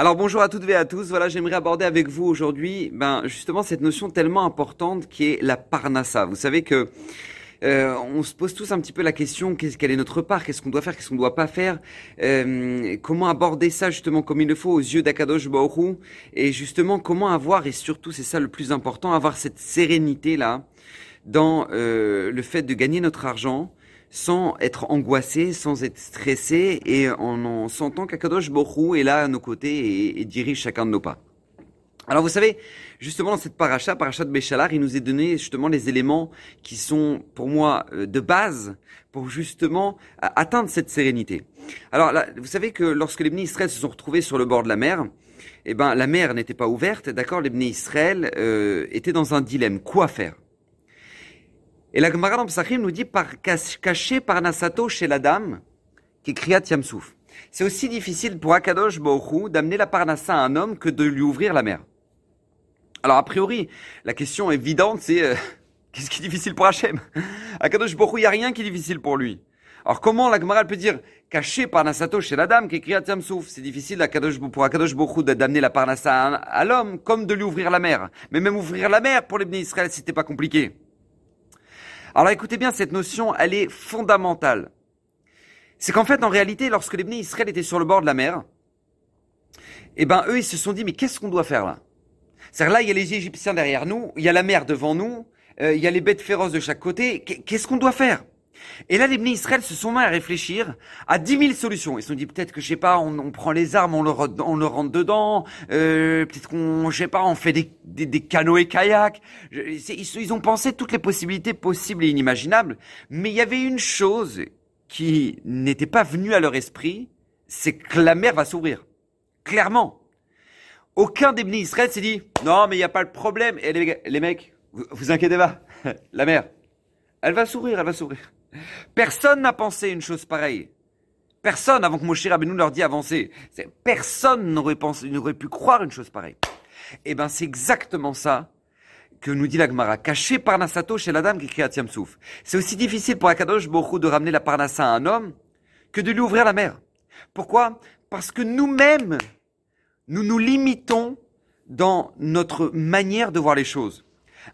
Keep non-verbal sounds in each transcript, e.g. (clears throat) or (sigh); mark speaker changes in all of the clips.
Speaker 1: Alors bonjour à toutes et à tous. Voilà, j'aimerais aborder avec vous aujourd'hui, ben justement cette notion tellement importante qui est la parnassa. Vous savez que euh, on se pose tous un petit peu la question qu'est-ce quelle est notre part, qu'est-ce qu'on doit faire, qu'est-ce qu'on ne doit pas faire, euh, comment aborder ça justement comme il le faut aux yeux d'Akadosh Baoru, et justement comment avoir et surtout c'est ça le plus important, avoir cette sérénité là dans euh, le fait de gagner notre argent sans être angoissé, sans être stressé et en, en sentant qu'Akadosh Baoru est là à nos côtés et, dirige chacun de nos pas. Alors vous savez, justement dans cette paracha, paracha de Béchalar, il nous est donné justement les éléments qui sont pour moi euh, de base pour justement atteindre cette sérénité. Alors là, vous savez que lorsque les bénis Israël se sont retrouvés sur le bord de la mer, eh ben la mer n'était pas ouverte, d'accord? Les bénis Israël euh, étaient dans un dilemme, quoi faire? Et la Gemara dans Psachim nous dit par caché par Nasato chez la dame qui cria Tiamsouf. C'est aussi difficile pour Akadosh Baruch d'amener la parnassa à un homme que de lui ouvrir la mer. Alors a priori, la question évidente, c'est euh, (laughs) qu'est-ce qui est difficile pour Hachem? À Kadosh Baruch il n'y a rien qui est difficile pour lui. Alors comment la Gemara peut dire caché par Nasato chez la dame qui écrit à Tiamsouf C'est difficile pour Akadosh Baruch d'amener la parnassa à, à l'homme comme de lui ouvrir la mer. Mais même ouvrir la mer pour les bénis Israël, c'était pas compliqué. Alors écoutez bien, cette notion, elle est fondamentale. C'est qu'en fait, en réalité, lorsque les bénis Israël étaient sur le bord de la mer, eh ben eux, ils se sont dit, mais qu'est-ce qu'on doit faire là? C'est-à-dire là, il y a les Égyptiens derrière nous, il y a la mer devant nous, euh, il y a les bêtes féroces de chaque côté. Qu'est-ce qu'on doit faire? Et là, les bénis Israël se sont mis à réfléchir à dix mille solutions. Ils se sont dit peut-être que je sais pas, on, on, prend les armes, on le, on rentre dedans. Euh, peut-être qu'on, je sais pas, on fait des, des, des canoës kayaks. Ils, ils, ont pensé toutes les possibilités possibles et inimaginables. Mais il y avait une chose qui n'était pas venue à leur esprit, c'est que la mer va s'ouvrir. Clairement. Aucun des bénis Israël s'est dit non, mais il n'y a pas le problème. Et les, les mecs, vous, vous, inquiétez pas, (laughs) la mer, elle va s'ouvrir, elle va s'ouvrir. Personne n'a pensé une chose pareille. Personne, avant que Moshe Rabbeinu leur dit avancer, personne n'aurait pu croire une chose pareille. Eh ben, c'est exactement ça que nous dit la Gemara, caché par Nasato chez la dame qui crie à Tiamsouf. C'est aussi difficile pour Akadosh Borou de ramener la Parnassa à un homme que de lui ouvrir la mer. Pourquoi? Parce que nous-mêmes, nous nous limitons dans notre manière de voir les choses.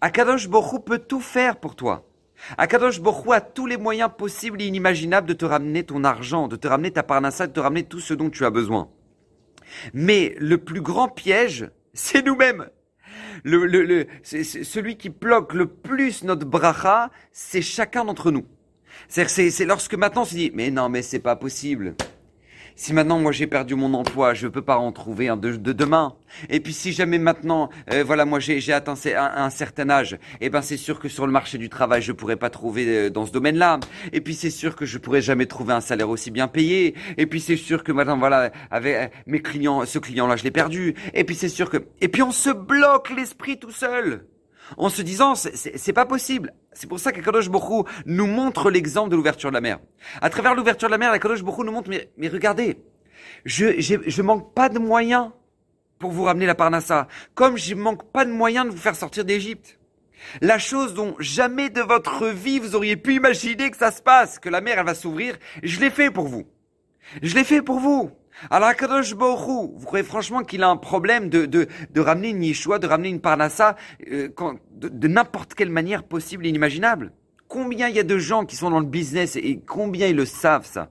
Speaker 1: Akadosh Borou peut tout faire pour toi. Akadosh Borou a tous les moyens possibles et inimaginables de te ramener ton argent, de te ramener ta parnassa, de te ramener tout ce dont tu as besoin. Mais le plus grand piège, (laughs) c'est nous-mêmes. Le, le, le, celui qui bloque le plus notre bracha, c'est chacun d'entre nous. C'est, c'est lorsque maintenant on se dit, mais non, mais c'est pas possible si maintenant moi j'ai perdu mon emploi, je peux pas en trouver un de, de demain. Et puis si jamais maintenant, euh, voilà, moi j'ai atteint un, un, certain âge, eh ben c'est sûr que sur le marché du travail je pourrais pas trouver euh, dans ce domaine-là. Et puis c'est sûr que je pourrais jamais trouver un salaire aussi bien payé. Et puis c'est sûr que maintenant voilà, avec euh, mes clients, ce client-là je l'ai perdu. Et puis c'est sûr que, et puis on se bloque l'esprit tout seul en se disant c'est pas possible. C'est pour ça qu'Akadosh Bokhu nous montre l'exemple de l'ouverture de la mer. À travers l'ouverture de la mer, Akadosh Bokhu nous montre mais, mais regardez, je je manque pas de moyens pour vous ramener la Parnassa, comme je manque pas de moyens de vous faire sortir d'Égypte. La chose dont jamais de votre vie vous auriez pu imaginer que ça se passe, que la mer elle va s'ouvrir, je l'ai fait pour vous. Je l'ai fait pour vous. Alors Akadosh Baruch vous croyez franchement qu'il a un problème de, de, de ramener une Yeshua, de ramener une Parnassa euh, de, de n'importe quelle manière possible et inimaginable? Combien il y a de gens qui sont dans le business et combien ils le savent ça?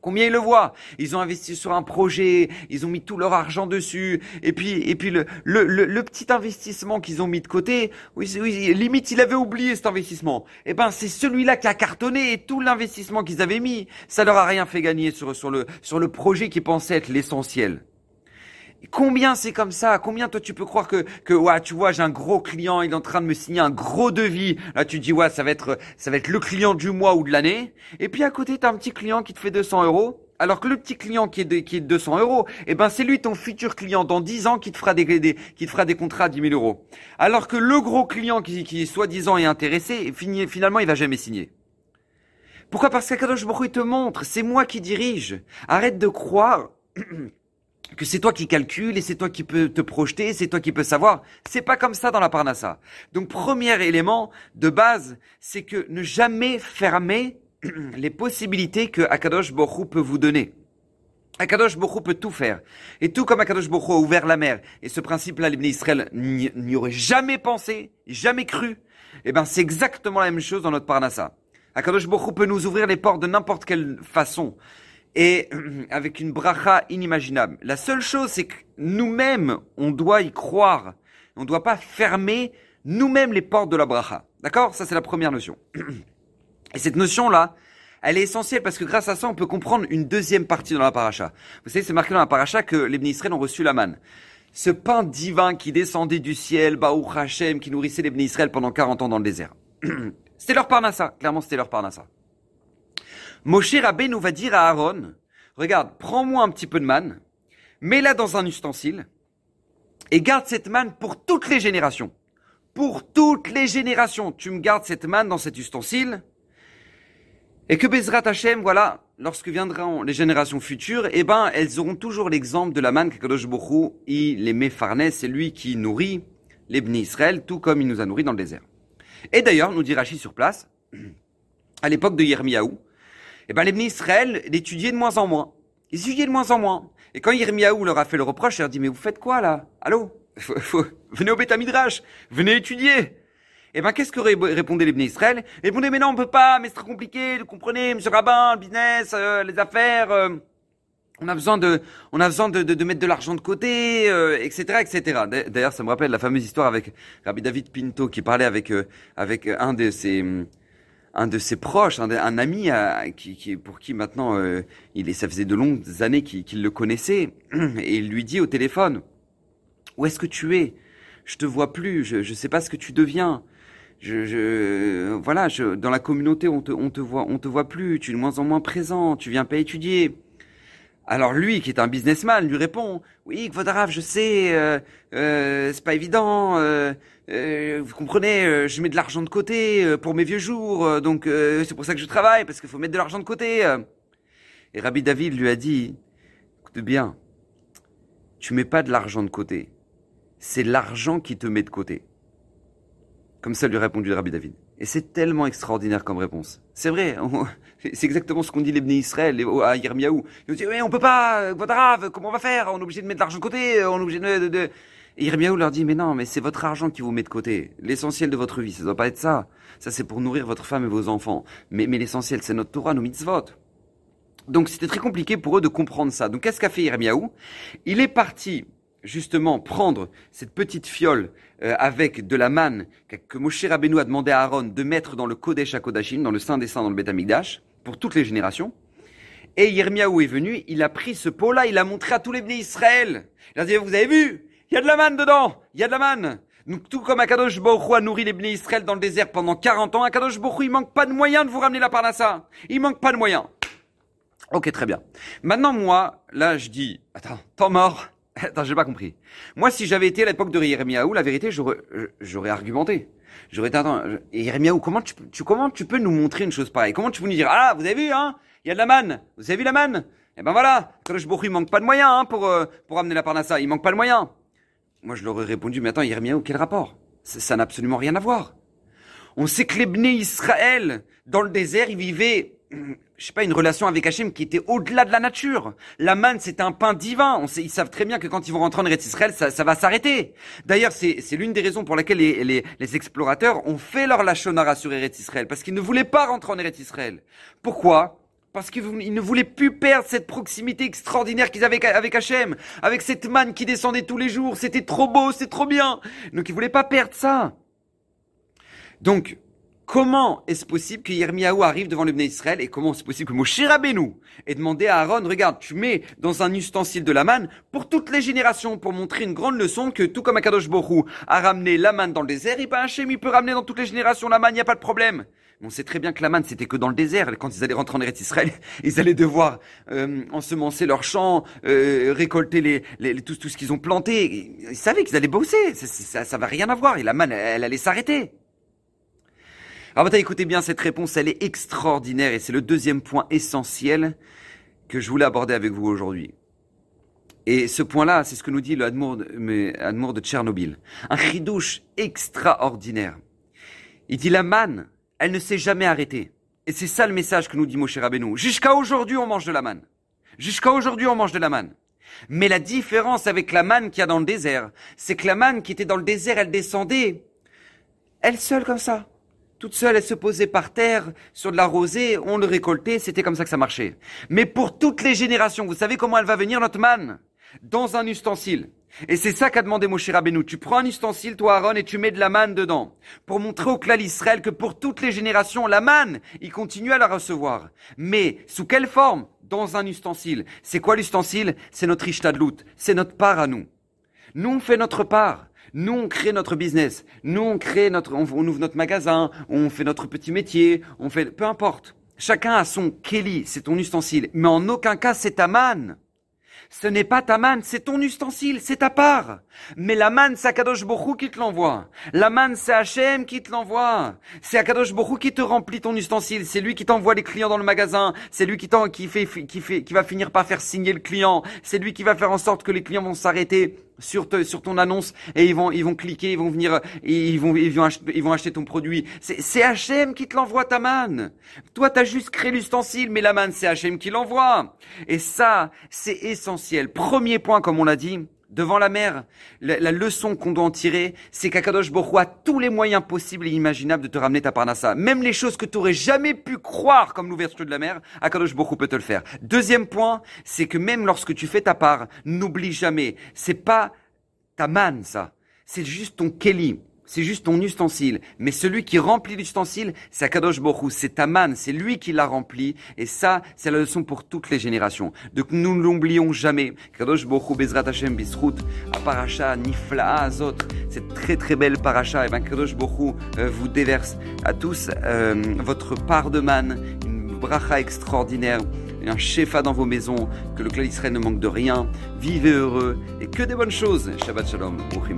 Speaker 1: Combien ils le voient? Ils ont investi sur un projet, ils ont mis tout leur argent dessus, et puis et puis le le, le, petit investissement qu'ils ont mis de côté, oui, oui, limite il avait oublié cet investissement. Eh ben c'est celui-là qui a cartonné et tout l'investissement qu'ils avaient mis, ça leur a rien fait gagner sur sur le sur le projet qui pensait être l'essentiel. Combien c'est comme ça? Combien toi tu peux croire que que ouais, tu vois, j'ai un gros client, il est en train de me signer un gros devis. Là tu dis ouais, ça va être ça va être le client du mois ou de l'année. Et puis à côté t'as un petit client qui te fait 200 euros. Alors que le petit client qui est de, qui est de 200 euros, eh ben c'est lui ton futur client dans 10 ans qui te fera des, qui te fera des contrats à 10 000 euros. Alors que le gros client qui qui soi-disant est intéressé, finalement il va jamais signer. Pourquoi? Parce qu'Akadosh Baruch il te montre, c'est moi qui dirige. Arrête de croire (clears throat) que c'est toi qui calcules et c'est toi qui peux te projeter, c'est toi qui peux savoir. C'est pas comme ça dans la Parnassa. Donc premier élément de base, c'est que ne jamais fermer (clears throat) les possibilités que Akadosh Borou peut vous donner. Akadosh Bokhu peut tout faire. Et tout comme Akadosh Bokhu a ouvert la mer, et ce principe-là, les Israël n'y aurait jamais pensé, jamais cru, eh ben, c'est exactement la même chose dans notre Parnassa. Akadosh Bokhu peut nous ouvrir les portes de n'importe quelle façon. Et (clears throat) avec une bracha inimaginable. La seule chose, c'est que nous-mêmes, on doit y croire. On ne doit pas fermer nous-mêmes les portes de la bracha. D'accord? Ça, c'est la première notion. (clears throat) Et cette notion-là, elle est essentielle parce que grâce à ça, on peut comprendre une deuxième partie dans la paracha. Vous savez, c'est marqué dans la paracha que les Israël ont reçu la manne. Ce pain divin qui descendait du ciel, Baruch Hashem, qui nourrissait les Israël pendant 40 ans dans le désert. (clears throat) c'était leur parnassa. Clairement, c'était leur parnassa. Moshe Rabbe nous va dire à Aaron, regarde, prends-moi un petit peu de manne, mets-la dans un ustensile, et garde cette manne pour toutes les générations. Pour toutes les générations, tu me gardes cette manne dans cet ustensile, et que Bezrat Hashem, voilà, lorsque viendront les générations futures, eh ben, elles auront toujours l'exemple de la manne que Kadosh il les met c'est lui qui nourrit les Bnei Israël, tout comme il nous a nourris dans le désert. Et d'ailleurs, nous dit Rachid sur place, (clears throat) à l'époque de Yirmiyahu, eh ben, les Bnei Israël l'étudiaient de moins en moins. Ils étudiaient de moins en moins. Et quand Yirmiyahu leur a fait le reproche, il leur dit, mais vous faites quoi, là? Allô? (laughs) venez au Beth Midrash. Venez étudier. Eh ben, qu'est-ce que répondaient les Bnei Israël Ils répondaient, mais non, on peut pas, mais c'est très compliqué, vous comprenez, monsieur Rabbin, le business, euh, les affaires, euh, on a besoin de, on a besoin de, de, mettre de l'argent de côté, etc., euh, etc. D'ailleurs, ça me rappelle la fameuse histoire avec Rabbi David Pinto qui parlait avec, avec un de ses, un de ses proches, un, ami qui, pour qui maintenant, il est, ça faisait de longues années qu'il le connaissait, (clears throat) et il lui dit au téléphone, où est-ce que tu es? Je te vois plus, je ne sais pas ce que tu deviens je, je voilà, je, dans la communauté, on te, on te voit, on te voit plus, tu es de moins en moins présent, tu viens pas étudier. Alors lui, qui est un businessman, lui répond Oui, Kvodarav, je sais, euh, euh, c'est pas évident. Euh, euh vous comprenez, euh, je mets de l'argent de côté pour mes vieux jours, donc c'est pour ça que je travaille parce qu'il faut mettre de l'argent de côté. Et Rabbi David lui a dit Écoute bien, tu mets pas de l'argent de côté, c'est l'argent qui te met de côté. Comme ça lui a répondu Rabbi David. Et c'est tellement extraordinaire comme réponse. C'est vrai, (laughs) c'est exactement ce qu'on dit les Bnei Israël à Yirmiyahu. Ils disent, oui, on peut pas, grave, comment on va faire? On est obligé de mettre de l'argent de côté, on est obligé de... de, leur dit, mais non, mais c'est votre argent qui vous met de côté. L'essentiel de votre vie, ça doit pas être ça. Ça, c'est pour nourrir votre femme et vos enfants. Mais, mais l'essentiel, c'est notre Torah, nos mitzvot. Donc c'était très compliqué pour eux de comprendre ça. Donc qu'est-ce qu'a fait Yirmiyahu? Il est parti justement prendre cette petite fiole euh, avec de la manne que Moshe Rabbeinu a demandé à Aaron de mettre dans le Kodesh HaKodashim, dans le Saint des Saints, dans le Beth pour toutes les générations. Et Yirmiyahu est venu, il a pris ce pot-là, il a montré à tous les bénis Israël. Il a dit, vous avez vu, il y a de la manne dedans, il y a de la manne. Donc, tout comme Akadosh Baruch a nourri les bénis Israël dans le désert pendant 40 ans, Akadosh Baruch il manque pas de moyens de vous ramener la parnassa. Il manque pas de moyens. Ok, très bien. Maintenant, moi, là, je dis, attends, temps mort, (laughs) Attends, j'ai pas compris. Moi, si j'avais été à l'époque de Yeremiaou, la vérité, j'aurais, argumenté. J'aurais été, attends, Yeremiaou, comment tu, tu, comment tu peux nous montrer une chose pareille? Comment tu peux nous dire, ah, vous avez vu, hein? Il y a de la manne. Vous avez vu la manne? Eh ben voilà. Kadosh il manque pas de moyens, hein, pour, euh, pour amener la parnassa. Il manque pas de moyens. Moi, je leur ai répondu, mais attends, Yeremiaou, quel rapport? Ça n'a absolument rien à voir. On sait que les Israël, dans le désert, ils vivaient je sais pas, une relation avec Hachem qui était au-delà de la nature. La manne, c'est un pain divin. On sait, ils savent très bien que quand ils vont rentrer en Eretz Israël, ça, ça va s'arrêter. D'ailleurs, c'est, l'une des raisons pour lesquelles les, les, les, explorateurs ont fait leur lachonara sur Eretz Israël, parce qu'ils ne voulaient pas rentrer en Eretz Israël. Pourquoi? Parce qu'ils ne voulaient plus perdre cette proximité extraordinaire qu'ils avaient avec Hachem, avec cette manne qui descendait tous les jours. C'était trop beau, c'est trop bien. Donc ils voulaient pas perdre ça. Donc, Comment est-ce possible que Yirmiyahu arrive devant le Bnei Israël et comment c'est possible que Moshe Rabbeinu ait demandé à Aaron, regarde, tu mets dans un ustensile de la manne pour toutes les générations pour montrer une grande leçon que tout comme Akadosh Borou a ramené la manne dans le désert, et ben Hachem il peut ramener dans toutes les générations la manne, il n'y a pas de problème. On sait très bien que la manne c'était que dans le désert. Quand ils allaient rentrer en Eretz Israël, (laughs) ils allaient devoir euh, ensemencer leurs champs, euh, récolter les, les, tout, tout ce qu'ils ont planté. Ils savaient qu'ils allaient bosser. Ça, ça, ça va rien avoir. Et la manne, elle allait s'arrêter. Alors écoutez bien, cette réponse, elle est extraordinaire et c'est le deuxième point essentiel que je voulais aborder avec vous aujourd'hui. Et ce point-là, c'est ce que nous dit le Admour de, de Tchernobyl. Un chidouche extraordinaire. Il dit la manne, elle ne s'est jamais arrêtée. Et c'est ça le message que nous dit Moshe Rabbeinu. Jusqu'à aujourd'hui, on mange de la manne. Jusqu'à aujourd'hui, on mange de la manne. Mais la différence avec la manne qu'il y a dans le désert, c'est que la manne qui était dans le désert, elle descendait, elle seule comme ça. Toute seule, elle se posait par terre, sur de la rosée, on le récoltait, c'était comme ça que ça marchait. Mais pour toutes les générations, vous savez comment elle va venir, notre manne? Dans un ustensile. Et c'est ça qu'a demandé Moshe Rabbeinu. Tu prends un ustensile, toi Aaron, et tu mets de la manne dedans. Pour montrer au clan d'Israël que pour toutes les générations, la manne, il continue à la recevoir. Mais, sous quelle forme? Dans un ustensile. C'est quoi l'ustensile? C'est notre Ishtadlout. C'est notre part à nous. Nous, on fait notre part. Nous, on crée notre business. Nous, on crée notre, on, ouvre notre magasin. On fait notre petit métier. On fait, peu importe. Chacun a son Kelly, c'est ton ustensile. Mais en aucun cas, c'est ta manne. Ce n'est pas ta manne, c'est ton ustensile, c'est ta part. Mais la manne, c'est Akadosh Borou qui te l'envoie. La manne, c'est Hachem qui te l'envoie. C'est Akadosh Borou qui te remplit ton ustensile. C'est lui qui t'envoie les clients dans le magasin. C'est lui qui, qui, fait, qui, fait, qui va finir par faire signer le client. C'est lui qui va faire en sorte que les clients vont s'arrêter sur, sur ton annonce et ils vont, ils vont cliquer, ils vont venir, ils vont, ils vont, acheter, ils vont acheter ton produit. C'est H&M qui te l'envoie ta manne. Toi, t'as juste créé l'ustensile, mais la manne, c'est H&M qui l'envoie. Et ça, c'est essentiel. Premier point, comme on l'a dit, devant la mer, la, leçon qu'on doit en tirer, c'est qu'Akadosh Borou a tous les moyens possibles et imaginables de te ramener ta parnassa. Même les choses que tu aurais jamais pu croire comme l'ouverture de la mer, Akadosh Borou peut te le faire. Deuxième point, c'est que même lorsque tu fais ta part, n'oublie jamais, c'est pas ta manne ça, c'est juste ton keli c'est juste ton ustensile. Mais celui qui remplit l'ustensile, c'est Akadosh Borou, c'est ta manne, c'est lui qui l'a rempli. Et ça, c'est la leçon pour toutes les générations. Donc nous ne l'oublions jamais. Kadosh Borou, Bezrat Hashem, Bisrout, à Paracha, Nifla, Azot, cette très très belle Paracha. Et eh ben Kadosh Borou euh, vous déverse à tous euh, votre part de manne, une bracha extraordinaire un shefa dans vos maisons, que le clan Israël ne manque de rien, vivez heureux et que des bonnes choses. Shabbat Shalom, Bruchim